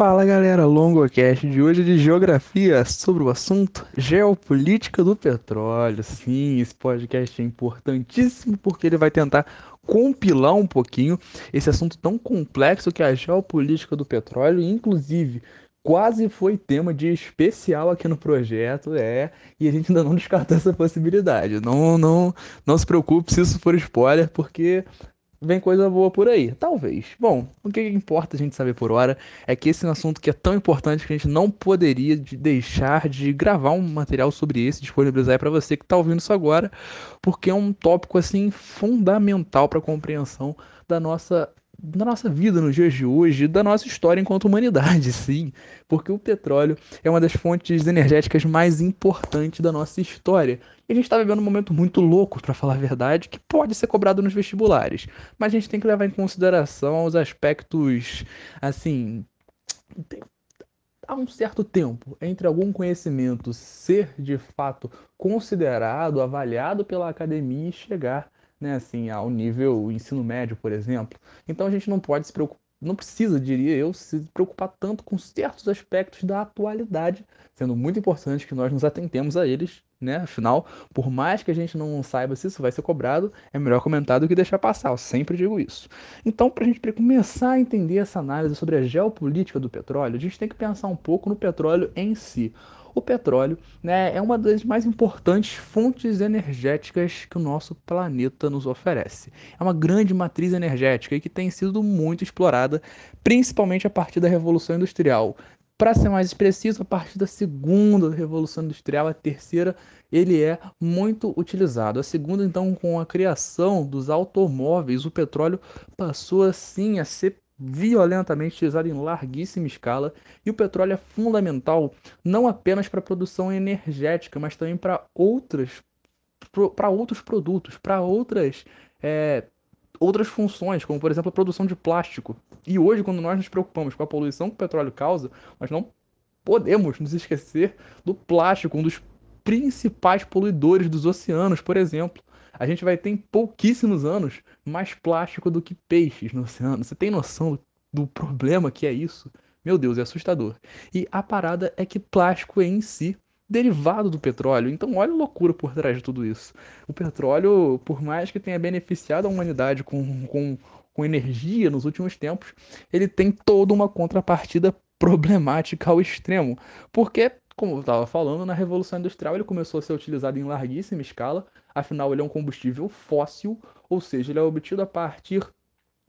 Fala galera, LongoCast de hoje é de geografia sobre o assunto geopolítica do petróleo. Sim, esse podcast é importantíssimo porque ele vai tentar compilar um pouquinho esse assunto tão complexo que é a geopolítica do petróleo, inclusive quase foi tema de especial aqui no projeto, é, e a gente ainda não descartou essa possibilidade. Não, não, não se preocupe se isso for spoiler, porque vem coisa boa por aí. Talvez. Bom, o que importa a gente saber por hora é que esse é um assunto que é tão importante que a gente não poderia deixar de gravar um material sobre esse, disponibilizar para você que está ouvindo isso agora, porque é um tópico assim fundamental para a compreensão da nossa da nossa vida nos dias de hoje, da nossa história enquanto humanidade, sim, porque o petróleo é uma das fontes energéticas mais importantes da nossa história. E a gente está vivendo um momento muito louco, para falar a verdade, que pode ser cobrado nos vestibulares, mas a gente tem que levar em consideração os aspectos, assim, há um certo tempo entre algum conhecimento ser de fato considerado, avaliado pela academia e chegar né, assim, ao nível ensino médio, por exemplo. Então a gente não pode se preocupar, não precisa, diria eu, se preocupar tanto com certos aspectos da atualidade, sendo muito importante que nós nos atentemos a eles, né? Afinal, por mais que a gente não saiba se isso vai ser cobrado, é melhor comentar do que deixar passar, eu sempre digo isso. Então, para a gente começar a entender essa análise sobre a geopolítica do petróleo, a gente tem que pensar um pouco no petróleo em si. O petróleo né, é uma das mais importantes fontes energéticas que o nosso planeta nos oferece. É uma grande matriz energética e que tem sido muito explorada, principalmente a partir da Revolução Industrial. Para ser mais preciso, a partir da segunda Revolução Industrial, a terceira, ele é muito utilizado. A segunda, então, com a criação dos automóveis, o petróleo passou assim a ser violentamente utilizado em larguíssima escala, e o petróleo é fundamental não apenas para a produção energética, mas também para outras para outros produtos, para outras é, outras funções, como por exemplo a produção de plástico. E hoje, quando nós nos preocupamos com a poluição que o petróleo causa, nós não podemos nos esquecer do plástico, um dos principais poluidores dos oceanos, por exemplo a gente vai ter em pouquíssimos anos mais plástico do que peixes no oceano. Você tem noção do problema que é isso? Meu Deus, é assustador. E a parada é que plástico é em si derivado do petróleo. Então, olha a loucura por trás de tudo isso. O petróleo, por mais que tenha beneficiado a humanidade com, com, com energia nos últimos tempos, ele tem toda uma contrapartida problemática ao extremo. Porque como eu estava falando, na Revolução Industrial ele começou a ser utilizado em larguíssima escala, afinal ele é um combustível fóssil, ou seja, ele é obtido a partir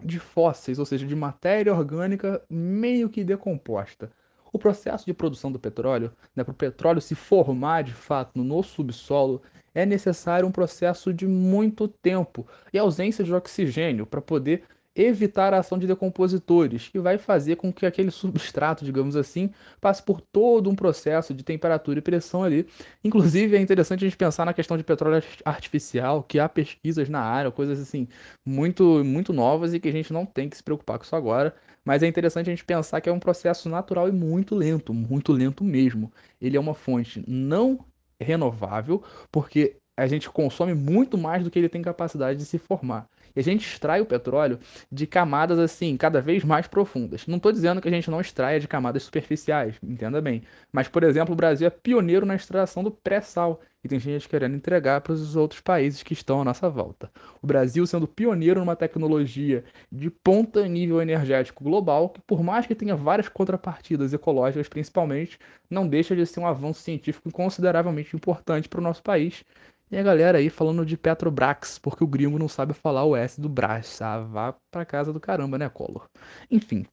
de fósseis, ou seja, de matéria orgânica meio que decomposta. O processo de produção do petróleo, né, para o petróleo se formar de fato no subsolo, é necessário um processo de muito tempo e ausência de oxigênio para poder evitar a ação de decompositores, que vai fazer com que aquele substrato, digamos assim, passe por todo um processo de temperatura e pressão ali. Inclusive, é interessante a gente pensar na questão de petróleo artificial, que há pesquisas na área, coisas assim muito muito novas e que a gente não tem que se preocupar com isso agora, mas é interessante a gente pensar que é um processo natural e muito lento, muito lento mesmo. Ele é uma fonte não renovável, porque a gente consome muito mais do que ele tem capacidade de se formar. E a gente extrai o petróleo de camadas assim, cada vez mais profundas. Não estou dizendo que a gente não extraia de camadas superficiais, entenda bem. Mas, por exemplo, o Brasil é pioneiro na extração do pré-sal. E tem gente querendo entregar para os outros países que estão à nossa volta. O Brasil sendo pioneiro numa tecnologia de ponta nível energético global, que por mais que tenha várias contrapartidas ecológicas principalmente, não deixa de ser um avanço científico consideravelmente importante para o nosso país e a galera aí falando de Petrobras, porque o gringo não sabe falar o S do Brás. Ah, vá pra casa do caramba, né, Collor? Enfim,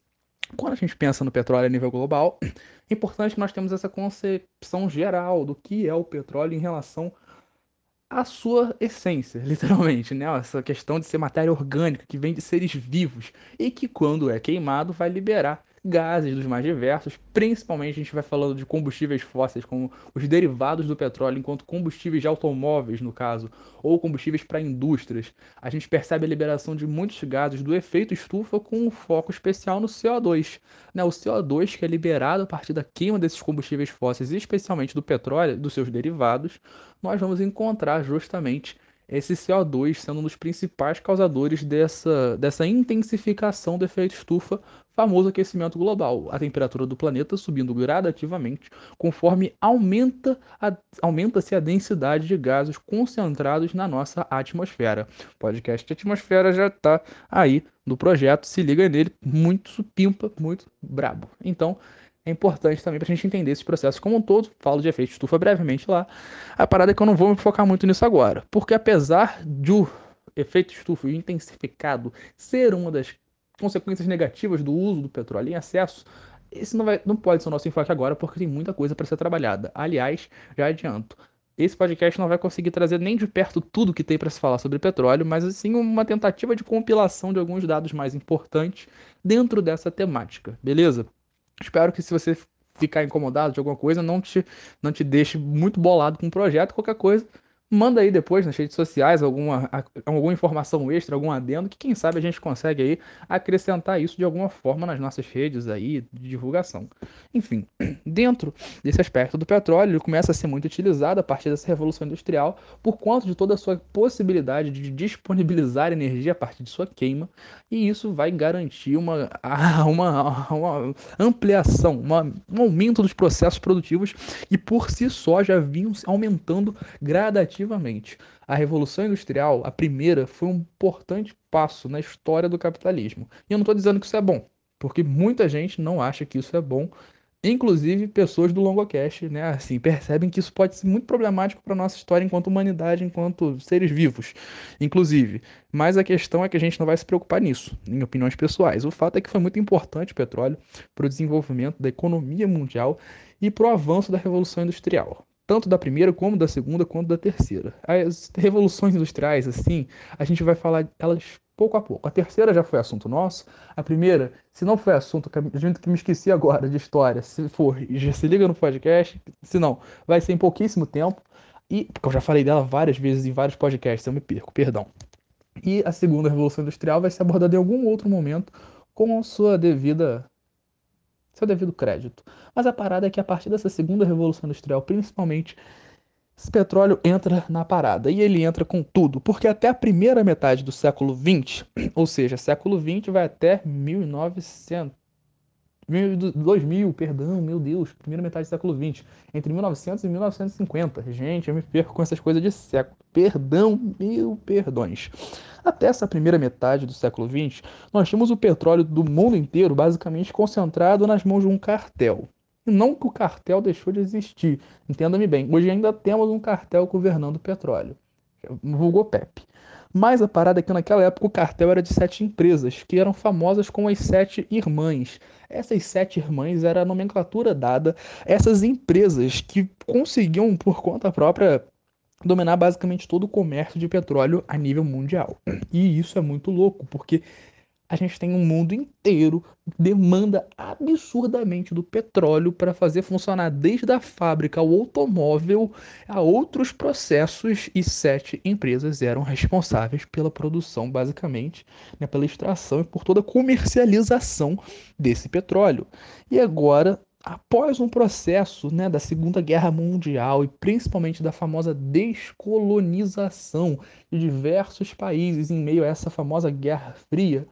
quando a gente pensa no petróleo a nível global, é importante que nós temos essa concepção geral do que é o petróleo em relação à sua essência, literalmente, né? Essa questão de ser matéria orgânica que vem de seres vivos e que quando é queimado vai liberar gases dos mais diversos, principalmente a gente vai falando de combustíveis fósseis, como os derivados do petróleo, enquanto combustíveis de automóveis, no caso, ou combustíveis para indústrias. A gente percebe a liberação de muitos gases do efeito estufa com um foco especial no CO2. Né? O CO2 que é liberado a partir da queima desses combustíveis fósseis, especialmente do petróleo, dos seus derivados, nós vamos encontrar justamente esse CO2 sendo um dos principais causadores dessa, dessa intensificação do efeito estufa, famoso aquecimento global, a temperatura do planeta subindo gradativamente conforme aumenta a, aumenta-se a densidade de gases concentrados na nossa atmosfera. O podcast Atmosfera já está aí no projeto, se liga nele, muito supimpa, muito brabo. Então, é importante também para a gente entender esse processo como um todo. Falo de efeito estufa brevemente lá. A parada é que eu não vou me focar muito nisso agora, porque apesar do efeito estufa intensificado ser uma das consequências negativas do uso do petróleo em excesso, esse não, vai, não pode ser o nosso enfoque agora, porque tem muita coisa para ser trabalhada. Aliás, já adianto, esse podcast não vai conseguir trazer nem de perto tudo que tem para se falar sobre petróleo, mas sim uma tentativa de compilação de alguns dados mais importantes dentro dessa temática, beleza? Espero que se você ficar incomodado de alguma coisa, não te, não te deixe muito bolado com o projeto, qualquer coisa, manda aí depois nas redes sociais alguma, alguma informação extra, algum adendo, que quem sabe a gente consegue aí acrescentar isso de alguma forma nas nossas redes aí de divulgação. Enfim, dentro desse aspecto do petróleo, ele começa a ser muito utilizado a partir dessa revolução industrial por conta de toda a sua possibilidade de disponibilizar energia a partir de sua queima, e isso vai garantir uma, uma, uma ampliação, uma, um aumento dos processos produtivos e por si só já vinham aumentando gradativamente efetivamente. A Revolução Industrial, a primeira, foi um importante passo na história do capitalismo. E eu não estou dizendo que isso é bom, porque muita gente não acha que isso é bom, inclusive pessoas do Longocast, né, assim, percebem que isso pode ser muito problemático para nossa história enquanto humanidade, enquanto seres vivos, inclusive. Mas a questão é que a gente não vai se preocupar nisso, em opiniões pessoais. O fato é que foi muito importante o petróleo para o desenvolvimento da economia mundial e para o avanço da Revolução Industrial tanto da primeira como da segunda quanto da terceira. As revoluções industriais, assim, a gente vai falar elas pouco a pouco. A terceira já foi assunto nosso. A primeira, se não foi assunto, gente que me esqueci agora de história, se for, já se liga no podcast. Se não, vai ser em pouquíssimo tempo. E porque eu já falei dela várias vezes em vários podcasts, eu me perco, perdão. E a segunda revolução industrial vai ser abordada em algum outro momento com sua devida seu devido crédito. Mas a parada é que a partir dessa segunda revolução industrial, principalmente, esse petróleo entra na parada e ele entra com tudo, porque até a primeira metade do século 20, ou seja, século 20 vai até 1900, 2000, perdão, meu Deus, primeira metade do século 20, entre 1900 e 1950. Gente, eu me perco com essas coisas de século. Perdão, mil perdões. Até essa primeira metade do século XX, nós tínhamos o petróleo do mundo inteiro basicamente concentrado nas mãos de um cartel. E não que o cartel deixou de existir, entenda-me bem, hoje ainda temos um cartel governando o petróleo, vulgo PEP. Mas a parada é que naquela época o cartel era de sete empresas, que eram famosas como as sete irmãs. Essas sete irmãs era a nomenclatura dada essas empresas que conseguiam, por conta própria, dominar basicamente todo o comércio de petróleo a nível mundial. E isso é muito louco, porque a gente tem um mundo inteiro que demanda absurdamente do petróleo para fazer funcionar desde a fábrica ao automóvel a outros processos e sete empresas eram responsáveis pela produção, basicamente, né, pela extração e por toda a comercialização desse petróleo. E agora após um processo né, da Segunda Guerra Mundial e principalmente da famosa descolonização de diversos países em meio a essa famosa Guerra Fria,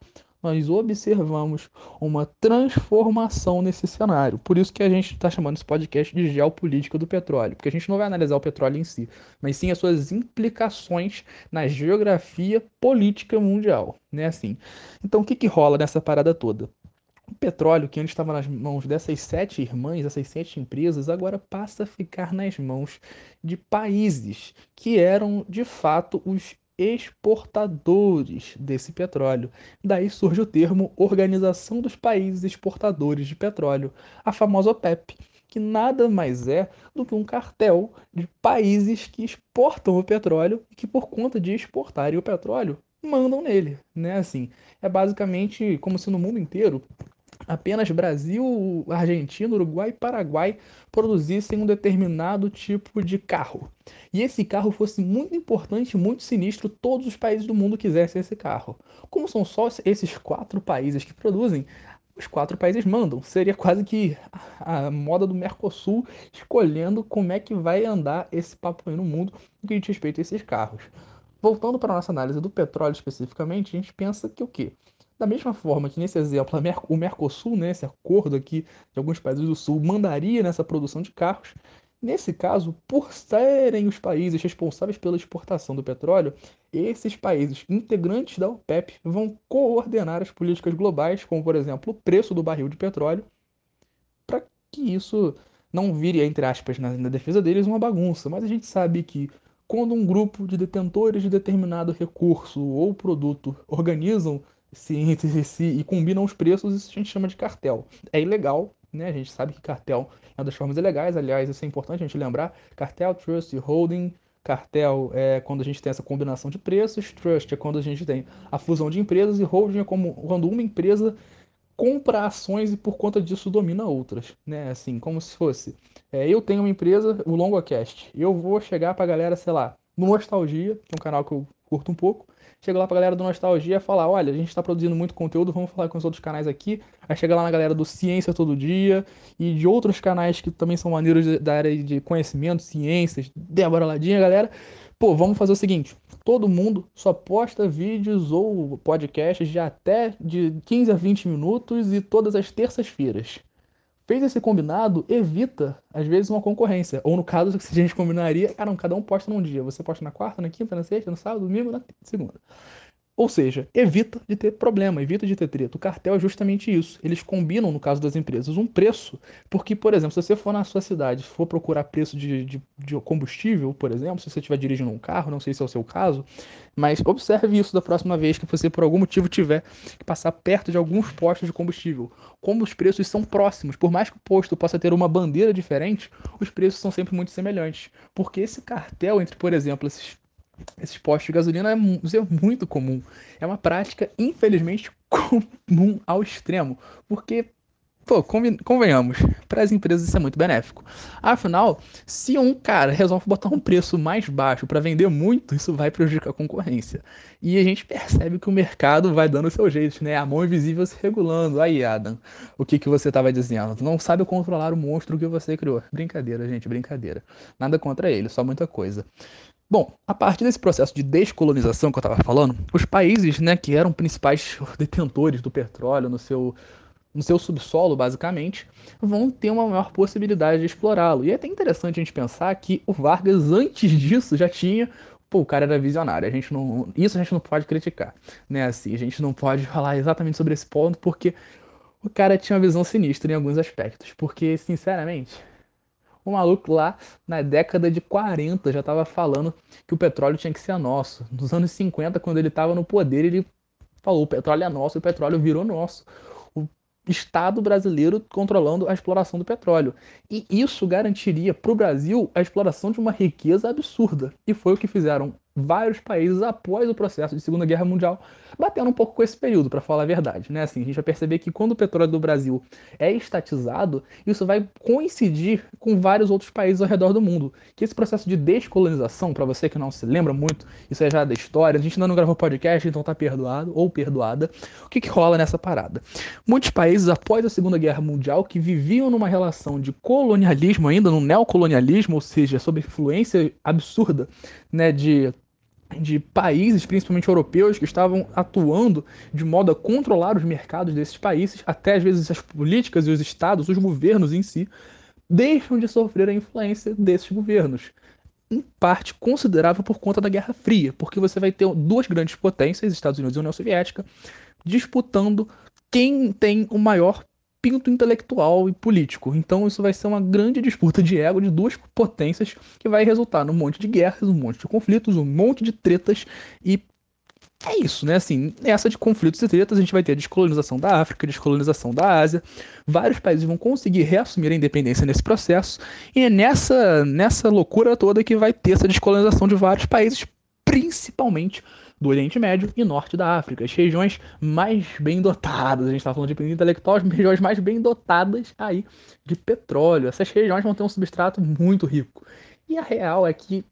nós observamos uma transformação nesse cenário. Por isso que a gente está chamando esse podcast de geopolítica do petróleo, porque a gente não vai analisar o petróleo em si, mas sim as suas implicações na geografia política mundial, né? Assim. Então, o que, que rola nessa parada toda? O petróleo que antes estava nas mãos dessas sete irmãs, essas sete empresas, agora passa a ficar nas mãos de países que eram de fato os exportadores desse petróleo. Daí surge o termo Organização dos Países Exportadores de Petróleo, a famosa OPEP, que nada mais é do que um cartel de países que exportam o petróleo e que por conta de exportarem o petróleo mandam nele, né? Assim, é basicamente como se no mundo inteiro apenas Brasil, Argentina, Uruguai e Paraguai produzissem um determinado tipo de carro. E esse carro fosse muito importante, muito sinistro, todos os países do mundo quisessem esse carro. Como são só esses quatro países que produzem, os quatro países mandam. Seria quase que a moda do Mercosul escolhendo como é que vai andar esse papo aí no mundo no que diz respeito a esses carros. voltando para a nossa análise do petróleo especificamente, a gente pensa que o quê? Da mesma forma que nesse exemplo o Mercosul, né, esse acordo aqui de alguns países do Sul, mandaria nessa produção de carros, nesse caso, por serem os países responsáveis pela exportação do petróleo, esses países integrantes da OPEP vão coordenar as políticas globais, como por exemplo o preço do barril de petróleo, para que isso não vire, entre aspas, na, na defesa deles, uma bagunça. Mas a gente sabe que quando um grupo de detentores de determinado recurso ou produto organizam se e combinam os preços, isso a gente chama de cartel. É ilegal, né? A gente sabe que cartel é uma das formas ilegais, aliás, isso é importante a gente lembrar. Cartel, trust e holding. Cartel é quando a gente tem essa combinação de preços, trust é quando a gente tem a fusão de empresas e holding é como quando uma empresa compra ações e por conta disso domina outras, né? Assim, como se fosse, é, eu tenho uma empresa, o LongoCast, eu vou chegar pra galera, sei lá, no Nostalgia, que é um canal que eu curto um pouco, chega lá pra galera do Nostalgia falar, olha, a gente tá produzindo muito conteúdo, vamos falar com os outros canais aqui. Aí chega lá na galera do Ciência Todo Dia e de outros canais que também são maneiros da área de conhecimento, ciências, Débora Ladinha, galera. Pô, vamos fazer o seguinte, todo mundo só posta vídeos ou podcasts de até de 15 a 20 minutos e todas as terças-feiras fez esse combinado, evita, às vezes, uma concorrência. Ou no caso, se a gente combinaria, cara, cada um posta num dia. Você posta na quarta, na quinta, na sexta, no sábado, domingo, na segunda. Ou seja, evita de ter problema, evita de ter treta. O cartel é justamente isso. Eles combinam, no caso das empresas, um preço. Porque, por exemplo, se você for na sua cidade for procurar preço de, de, de combustível, por exemplo, se você estiver dirigindo um carro, não sei se é o seu caso, mas observe isso da próxima vez que você, por algum motivo, tiver que passar perto de alguns postos de combustível. Como os preços são próximos, por mais que o posto possa ter uma bandeira diferente, os preços são sempre muito semelhantes. Porque esse cartel entre, por exemplo, esses esses postos de gasolina é, é muito comum. É uma prática, infelizmente, comum ao extremo. Porque, pô, convenhamos, para as empresas isso é muito benéfico. Afinal, se um cara resolve botar um preço mais baixo para vender muito, isso vai prejudicar a concorrência. E a gente percebe que o mercado vai dando o seu jeito, né? A mão invisível se regulando. Aí, Adam, o que, que você estava dizendo? Tu não sabe controlar o monstro que você criou. Brincadeira, gente, brincadeira. Nada contra ele, só muita coisa. Bom, a partir desse processo de descolonização que eu estava falando, os países né, que eram principais detentores do petróleo no seu, no seu subsolo, basicamente, vão ter uma maior possibilidade de explorá-lo. E é até interessante a gente pensar que o Vargas, antes disso, já tinha pô, o cara era visionário. A gente não, isso a gente não pode criticar, né? Assim, a gente não pode falar exatamente sobre esse ponto porque o cara tinha uma visão sinistra em alguns aspectos. Porque, sinceramente, o maluco lá na década de 40 já estava falando que o petróleo tinha que ser nosso. Nos anos 50, quando ele estava no poder, ele falou: o petróleo é nosso o petróleo virou nosso. O Estado brasileiro controlando a exploração do petróleo. E isso garantiria para o Brasil a exploração de uma riqueza absurda. E foi o que fizeram vários países após o processo de Segunda Guerra Mundial, batendo um pouco com esse período, para falar a verdade. Né? Assim, a gente vai perceber que quando o petróleo do Brasil é estatizado, isso vai coincidir com vários outros países ao redor do mundo. Que esse processo de descolonização, para você que não se lembra muito, isso é já da história, a gente ainda não gravou podcast, então tá perdoado ou perdoada. O que, que rola nessa parada? Muitos países, após a Segunda Guerra Mundial, que viviam numa relação de colonialismo ainda, no neocolonialismo, ou seja, sob influência absurda né, de de países, principalmente europeus, que estavam atuando de modo a controlar os mercados desses países, até às vezes as políticas e os estados, os governos em si, deixam de sofrer a influência desses governos. Em parte considerável por conta da Guerra Fria, porque você vai ter duas grandes potências, Estados Unidos e União Soviética, disputando quem tem o maior pinto intelectual e político. Então isso vai ser uma grande disputa de ego de duas potências que vai resultar num monte de guerras, um monte de conflitos, um monte de tretas e é isso, né? Assim, nessa de conflitos e tretas, a gente vai ter a descolonização da África, a descolonização da Ásia. Vários países vão conseguir reassumir a independência nesse processo. E é nessa, nessa loucura toda que vai ter essa descolonização de vários países, principalmente do Oriente Médio e Norte da África, as regiões mais bem dotadas, a gente está falando de intelectual, as regiões mais bem dotadas aí de petróleo. Essas regiões vão ter um substrato muito rico. E a real é que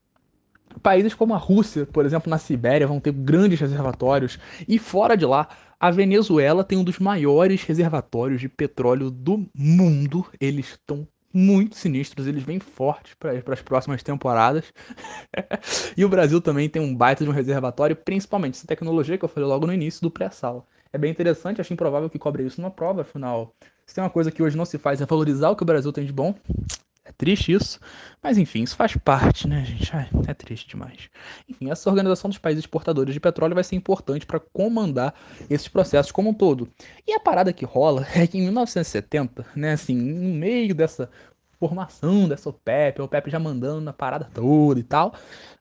países como a Rússia, por exemplo, na Sibéria, vão ter grandes reservatórios, e fora de lá, a Venezuela tem um dos maiores reservatórios de petróleo do mundo. Eles estão muito sinistros, eles vêm fortes para as próximas temporadas. e o Brasil também tem um baita de um reservatório, principalmente essa tecnologia que eu falei logo no início do pré-sal. É bem interessante, acho improvável que cobre isso numa prova, afinal, se tem uma coisa que hoje não se faz é valorizar o que o Brasil tem de bom. É triste isso, mas enfim, isso faz parte, né, gente? Ai, é triste demais. Enfim, essa organização dos países exportadores de petróleo vai ser importante para comandar esses processos como um todo. E a parada que rola é que em 1970, né, assim, no meio dessa formação dessa OPEP, a OPEP já mandando na parada toda e tal,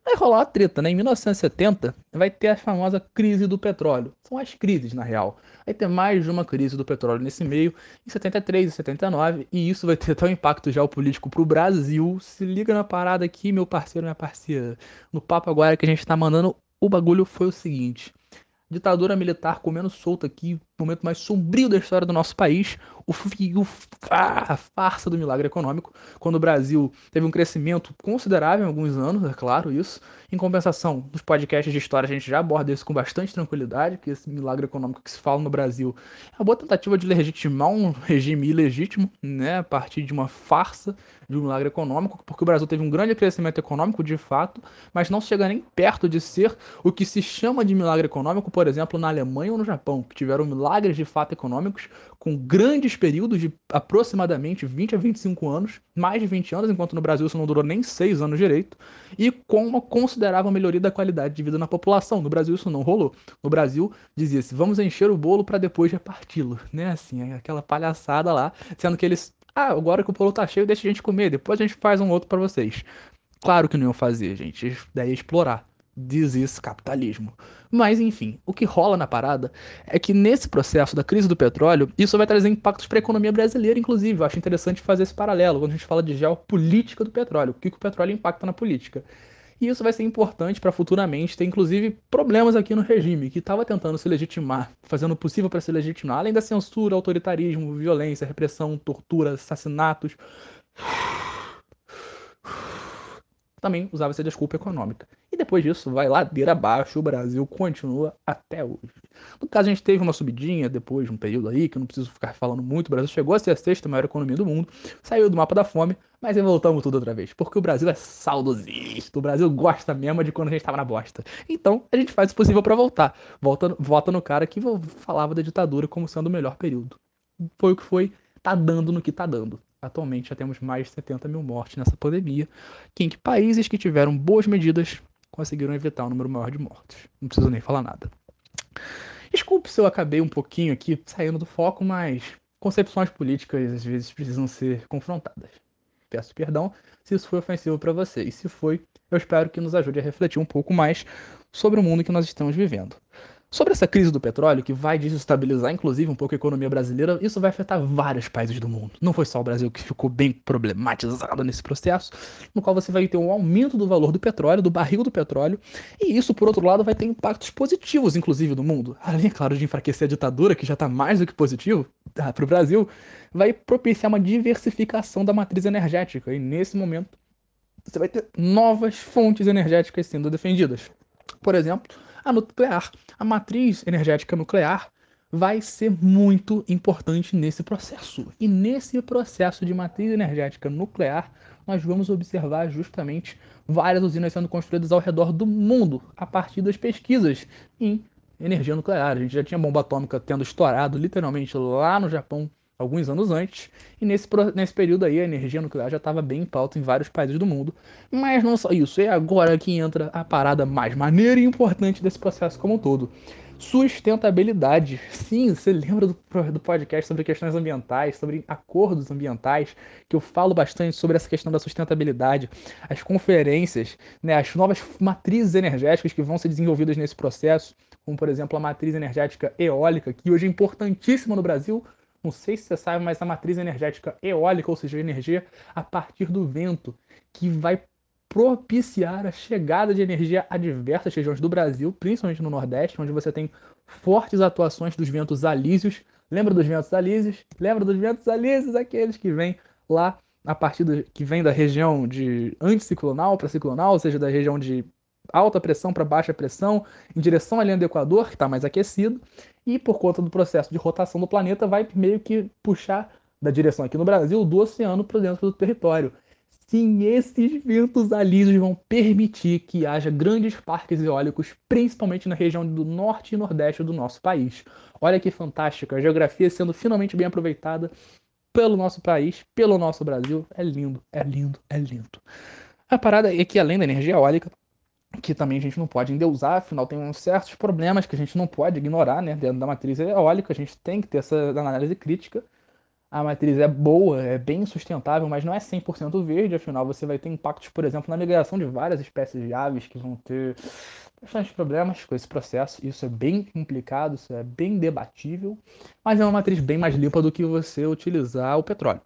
vai rolar uma treta, né? Em 1970 vai ter a famosa crise do petróleo. São as crises, na real. Vai ter mais de uma crise do petróleo nesse meio, em 73 e 79, e isso vai ter um impacto geopolítico pro Brasil. Se liga na parada aqui, meu parceiro, minha parceira. No papo agora que a gente tá mandando, o bagulho foi o seguinte ditadura militar comendo solta aqui, momento mais sombrio da história do nosso país, o, o a farsa do milagre econômico, quando o Brasil teve um crescimento considerável em alguns anos, é claro isso. Em compensação, nos podcasts de história a gente já aborda isso com bastante tranquilidade, que esse milagre econômico que se fala no Brasil é uma boa tentativa de legitimar um regime ilegítimo, né, a partir de uma farsa de um milagre econômico, porque o Brasil teve um grande crescimento econômico de fato, mas não chega nem perto de ser o que se chama de milagre econômico, por exemplo, na Alemanha ou no Japão, que tiveram milagres de fato econômicos com grandes períodos de aproximadamente 20 a 25 anos, mais de 20 anos, enquanto no Brasil isso não durou nem 6 anos direito, e com uma considerável melhoria da qualidade de vida na população. No Brasil isso não rolou. No Brasil dizia-se, vamos encher o bolo para depois reparti-lo, né? Assim, aquela palhaçada lá, sendo que eles ah, agora que o bolo tá cheio, deixa a gente comer, depois a gente faz um outro para vocês. Claro que não iam fazer, gente. Daí é explorar. Diz isso capitalismo. Mas enfim, o que rola na parada é que nesse processo da crise do petróleo, isso vai trazer impactos para a economia brasileira, inclusive. Eu acho interessante fazer esse paralelo quando a gente fala de geopolítica do petróleo. O que, que o petróleo impacta na política? E isso vai ser importante para futuramente ter, inclusive, problemas aqui no regime, que estava tentando se legitimar, fazendo o possível para se legitimar, além da censura, autoritarismo, violência, repressão, tortura, assassinatos também usava essa desculpa econômica. E depois disso, vai ladeira abaixo, o Brasil continua até hoje. No caso, a gente teve uma subidinha depois de um período aí, que eu não preciso ficar falando muito, o Brasil chegou a ser a sexta maior economia do mundo, saiu do mapa da fome, mas aí voltamos tudo outra vez, porque o Brasil é saudosista, o Brasil gosta mesmo de quando a gente estava na bosta. Então, a gente faz o possível para voltar. Volta, volta no cara que falava da ditadura como sendo o melhor período. Foi o que foi, tá dando no que tá dando. Atualmente já temos mais de 70 mil mortes nessa pandemia, que em que países que tiveram boas medidas conseguiram evitar um número maior de mortos. Não preciso nem falar nada. Desculpe se eu acabei um pouquinho aqui saindo do foco, mas concepções políticas às vezes precisam ser confrontadas. Peço perdão se isso foi ofensivo para você, e se foi, eu espero que nos ajude a refletir um pouco mais sobre o mundo que nós estamos vivendo. Sobre essa crise do petróleo, que vai desestabilizar inclusive um pouco a economia brasileira, isso vai afetar vários países do mundo. Não foi só o Brasil que ficou bem problematizado nesse processo, no qual você vai ter um aumento do valor do petróleo, do barril do petróleo, e isso, por outro lado, vai ter impactos positivos, inclusive, no mundo. Além, é claro, de enfraquecer a ditadura, que já está mais do que positivo tá, para o Brasil, vai propiciar uma diversificação da matriz energética, e nesse momento você vai ter novas fontes energéticas sendo defendidas. Por exemplo, a nuclear. A matriz energética nuclear vai ser muito importante nesse processo. E nesse processo de matriz energética nuclear, nós vamos observar justamente várias usinas sendo construídas ao redor do mundo a partir das pesquisas em energia nuclear. A gente já tinha bomba atômica tendo estourado literalmente lá no Japão alguns anos antes, e nesse, nesse período aí a energia nuclear já estava bem em pauta em vários países do mundo. Mas não só isso, é agora que entra a parada mais maneira e importante desse processo como um todo. Sustentabilidade. Sim, você lembra do, do podcast sobre questões ambientais, sobre acordos ambientais, que eu falo bastante sobre essa questão da sustentabilidade, as conferências, né, as novas matrizes energéticas que vão ser desenvolvidas nesse processo, como por exemplo a matriz energética eólica, que hoje é importantíssima no Brasil, não sei se você sabe, mas a matriz energética eólica, ou seja, energia a partir do vento, que vai propiciar a chegada de energia a diversas regiões do Brasil, principalmente no Nordeste, onde você tem fortes atuações dos ventos alísios. Lembra dos ventos alísios? Lembra dos ventos alísios, aqueles que vêm lá a partir do, que vem da região de anticiclonal para ciclonal, ou seja, da região de alta pressão para baixa pressão, em direção à linha do Equador, que está mais aquecido, e por conta do processo de rotação do planeta, vai meio que puxar da direção aqui no Brasil do oceano para dentro do território. Sim, esses ventos alísios vão permitir que haja grandes parques eólicos, principalmente na região do norte e nordeste do nosso país. Olha que fantástico, a geografia sendo finalmente bem aproveitada pelo nosso país, pelo nosso Brasil. É lindo, é lindo, é lindo. A parada é que além da energia eólica, que também a gente não pode endeusar, afinal tem uns certos problemas que a gente não pode ignorar, né? Dentro da matriz eólica, a gente tem que ter essa análise crítica a matriz é boa, é bem sustentável, mas não é 100% verde, afinal você vai ter impactos, por exemplo, na migração de várias espécies de aves que vão ter bastantes problemas com esse processo. Isso é bem complicado, isso é bem debatível, mas é uma matriz bem mais limpa do que você utilizar o petróleo.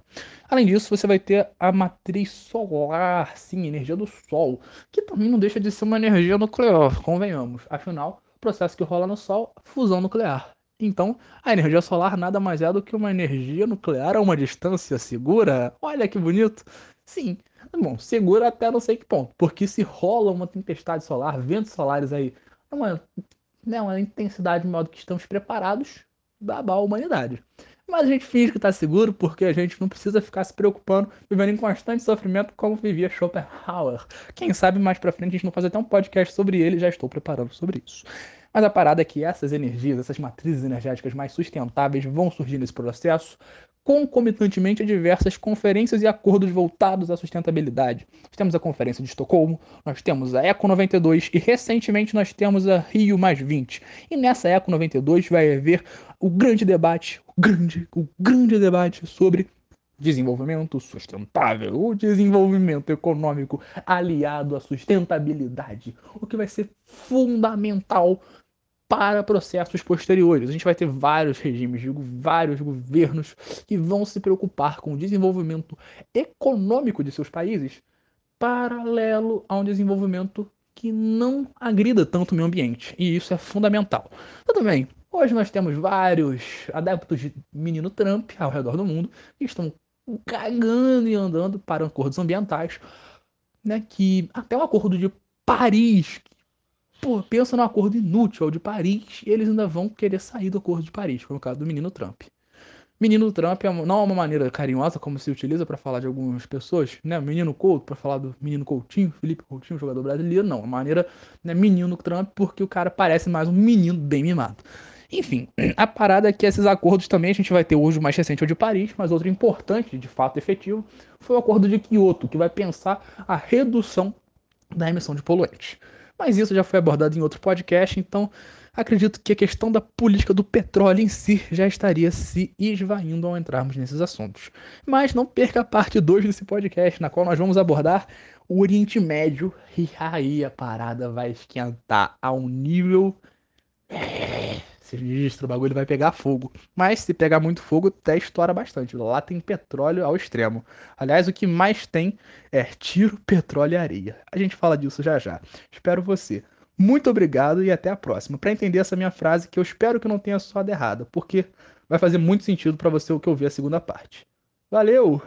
Além disso, você vai ter a matriz solar, sim, energia do Sol, que também não deixa de ser uma energia nuclear, convenhamos. Afinal, processo que rola no Sol, fusão nuclear. Então, a energia solar nada mais é do que uma energia nuclear a uma distância segura. Olha que bonito. Sim, bom, segura até não sei que ponto. Porque se rola uma tempestade solar, ventos solares aí, uma, né, uma intensidade maior do que estamos preparados, babar a humanidade. Mas a gente finge que está seguro porque a gente não precisa ficar se preocupando, vivendo em constante sofrimento como vivia Schopenhauer. Quem sabe mais pra frente a gente não faz até um podcast sobre ele, já estou preparando sobre isso. Mas a parada é que essas energias, essas matrizes energéticas mais sustentáveis vão surgir nesse processo, concomitantemente a diversas conferências e acordos voltados à sustentabilidade. Nós temos a Conferência de Estocolmo, nós temos a Eco 92 e recentemente nós temos a Rio Mais 20. E nessa Eco 92 vai haver o grande debate, o grande, o grande debate sobre desenvolvimento sustentável, o desenvolvimento econômico aliado à sustentabilidade, o que vai ser fundamental para processos posteriores. A gente vai ter vários regimes, digo, vários governos que vão se preocupar com o desenvolvimento econômico de seus países paralelo a um desenvolvimento que não agrida tanto o meio ambiente. E isso é fundamental. Tudo bem, hoje nós temos vários adeptos de menino Trump ao redor do mundo que estão cagando e andando para acordos ambientais, né? Que até o acordo de Paris, Pô, pensa no acordo inútil, o de Paris, e eles ainda vão querer sair do acordo de Paris, como o caso do menino Trump. Menino Trump é não é uma maneira carinhosa como se utiliza para falar de algumas pessoas, né? Menino Couto, para falar do menino Coutinho, Felipe Coutinho, jogador brasileiro, não. É maneira, né, menino Trump, porque o cara parece mais um menino bem mimado. Enfim, a parada é que esses acordos também a gente vai ter hoje o mais recente, o de Paris, mas outro importante, de fato efetivo, foi o acordo de Kyoto, que vai pensar a redução da emissão de poluentes. Mas isso já foi abordado em outro podcast, então acredito que a questão da política do petróleo em si já estaria se esvaindo ao entrarmos nesses assuntos. Mas não perca a parte 2 desse podcast, na qual nós vamos abordar o Oriente Médio e aí a parada vai esquentar a um nível sinistro, o bagulho vai pegar fogo. Mas se pegar muito fogo, até estoura bastante. Lá tem petróleo ao extremo. Aliás, o que mais tem é tiro, petróleo e areia. A gente fala disso já já. Espero você. Muito obrigado e até a próxima. Para entender essa minha frase, que eu espero que não tenha soado errada, porque vai fazer muito sentido para você o que eu vi a segunda parte. Valeu!